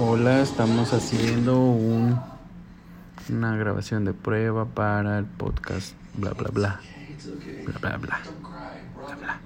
Hola, estamos haciendo un, una grabación de prueba para el podcast bla bla bla. Bla bla bla. bla, bla.